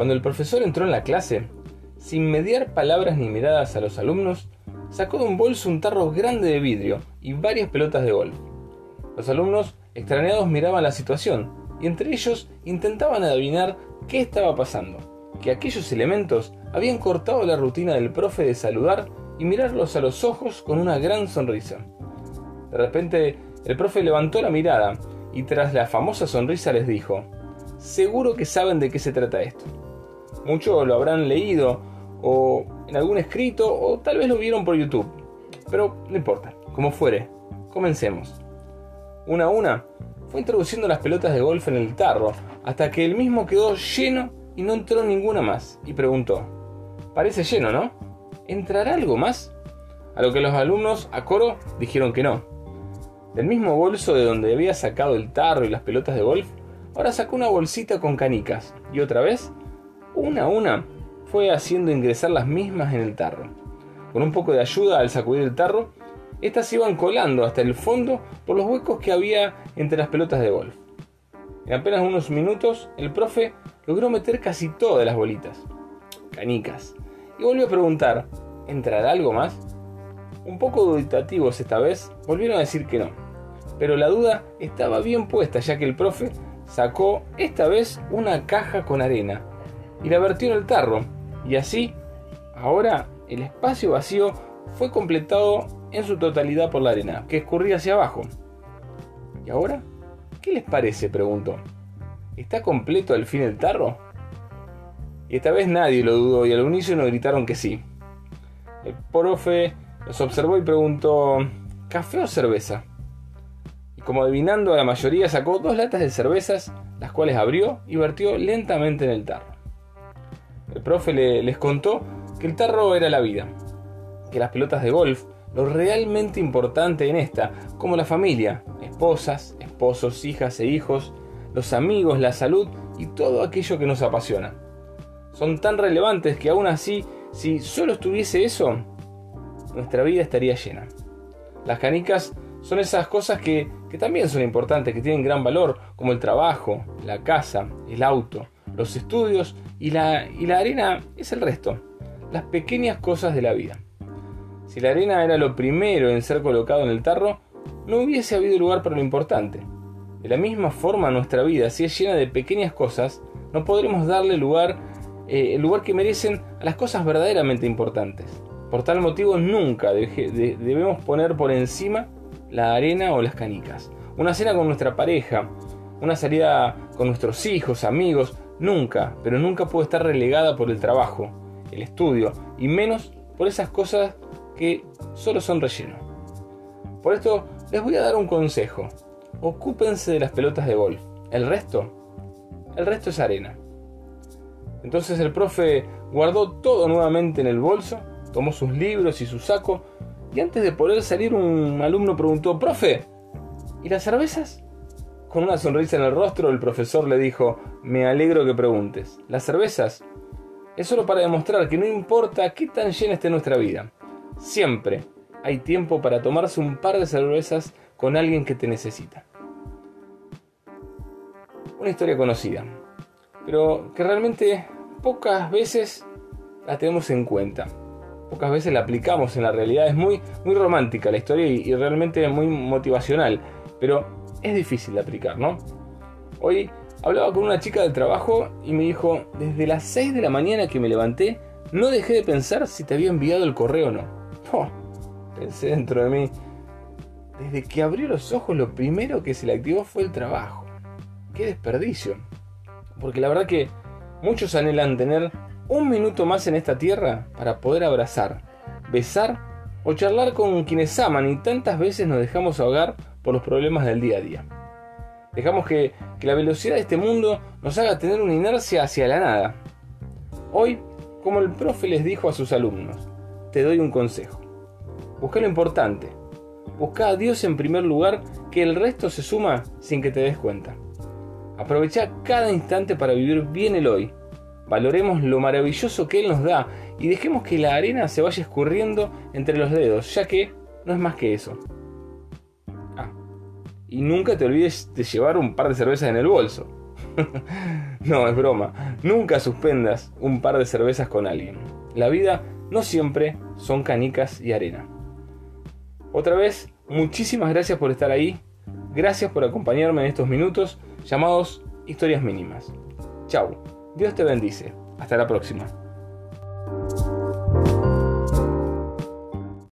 Cuando el profesor entró en la clase, sin mediar palabras ni miradas a los alumnos, sacó de un bolso un tarro grande de vidrio y varias pelotas de golf. Los alumnos, extrañados, miraban la situación y entre ellos intentaban adivinar qué estaba pasando, que aquellos elementos habían cortado la rutina del profe de saludar y mirarlos a los ojos con una gran sonrisa. De repente, el profe levantó la mirada y tras la famosa sonrisa les dijo, seguro que saben de qué se trata esto. Muchos lo habrán leído o en algún escrito o tal vez lo vieron por YouTube. Pero no importa, como fuere, comencemos. Una a una, fue introduciendo las pelotas de golf en el tarro hasta que el mismo quedó lleno y no entró ninguna más y preguntó, parece lleno, ¿no? ¿Entrará algo más? A lo que los alumnos a coro dijeron que no. Del mismo bolso de donde había sacado el tarro y las pelotas de golf, ahora sacó una bolsita con canicas y otra vez, una a una, fue haciendo ingresar las mismas en el tarro. Con un poco de ayuda al sacudir el tarro, estas se iban colando hasta el fondo por los huecos que había entre las pelotas de golf. En apenas unos minutos, el profe logró meter casi todas las bolitas, canicas, y volvió a preguntar, ¿entrará algo más? Un poco duditativos esta vez, volvieron a decir que no. Pero la duda estaba bien puesta ya que el profe sacó esta vez una caja con arena y la vertió en el tarro. Y así, ahora el espacio vacío fue completado en su totalidad por la arena, que escurría hacia abajo. ¿Y ahora? ¿Qué les parece? preguntó. ¿Está completo al fin el tarro? Y esta vez nadie lo dudó y al unísono gritaron que sí. El profe los observó y preguntó, ¿café o cerveza? Y como adivinando a la mayoría sacó dos latas de cervezas, las cuales abrió y vertió lentamente en el tarro. El profe les contó que el tarro era la vida, que las pelotas de golf, lo realmente importante en esta, como la familia, esposas, esposos, hijas e hijos, los amigos, la salud y todo aquello que nos apasiona. Son tan relevantes que aún así, si solo estuviese eso, nuestra vida estaría llena. Las canicas son esas cosas que, también son importantes, que tienen gran valor, como el trabajo, la casa, el auto, los estudios y la, y la arena es el resto, las pequeñas cosas de la vida. Si la arena era lo primero en ser colocado en el tarro, no hubiese habido lugar para lo importante. De la misma forma nuestra vida, si es llena de pequeñas cosas, no podremos darle lugar, eh, el lugar que merecen a las cosas verdaderamente importantes. Por tal motivo nunca debemos poner por encima la arena o las canicas. Una cena con nuestra pareja, una salida con nuestros hijos, amigos, nunca, pero nunca puede estar relegada por el trabajo, el estudio y menos por esas cosas que solo son relleno. Por esto les voy a dar un consejo. Ocúpense de las pelotas de golf. El resto, el resto es arena. Entonces el profe guardó todo nuevamente en el bolso tomó sus libros y su saco y antes de poder salir un alumno preguntó, profe, ¿y las cervezas? Con una sonrisa en el rostro el profesor le dijo, me alegro que preguntes. Las cervezas es solo para demostrar que no importa qué tan llena esté nuestra vida, siempre hay tiempo para tomarse un par de cervezas con alguien que te necesita. Una historia conocida, pero que realmente pocas veces la tenemos en cuenta pocas veces la aplicamos en la realidad. Es muy, muy romántica la historia y, realmente muy motivacional, pero es difícil de aplicar, ¿no? Hoy hablaba con una chica del trabajo y me dijo, desde las 6 de la mañana que me levanté, no dejé de pensar si te había enviado el correo o no. Oh, pensé dentro de mí, desde que abrió los ojos lo primero que se le activó fue el trabajo. Qué desperdicio. Porque la verdad que muchos anhelan tener un minuto más en esta tierra para poder abrazar, besar o charlar con quienes aman y tantas veces nos dejamos ahogar por los problemas del día a día. Dejamos que, la velocidad de este mundo nos haga tener una inercia hacia la nada. Hoy, como el profe les dijo a sus alumnos, te doy un consejo. Busca lo importante. Busca a Dios en primer lugar, que el resto se suma sin que te des cuenta. Aprovecha cada instante para vivir bien el hoy Valoremos lo maravilloso que Él nos da y dejemos que la arena se vaya escurriendo entre los dedos, ya que no es más que eso. Y nunca te olvides de llevar un par de cervezas en el bolso. No, es broma. Nunca suspendas un par de cervezas con alguien. La vida no siempre son canicas y arena. Otra vez, muchísimas gracias por estar ahí. Gracias por acompañarme en estos minutos llamados historias mínimas. Chau. Dios te bendice. Hasta la próxima.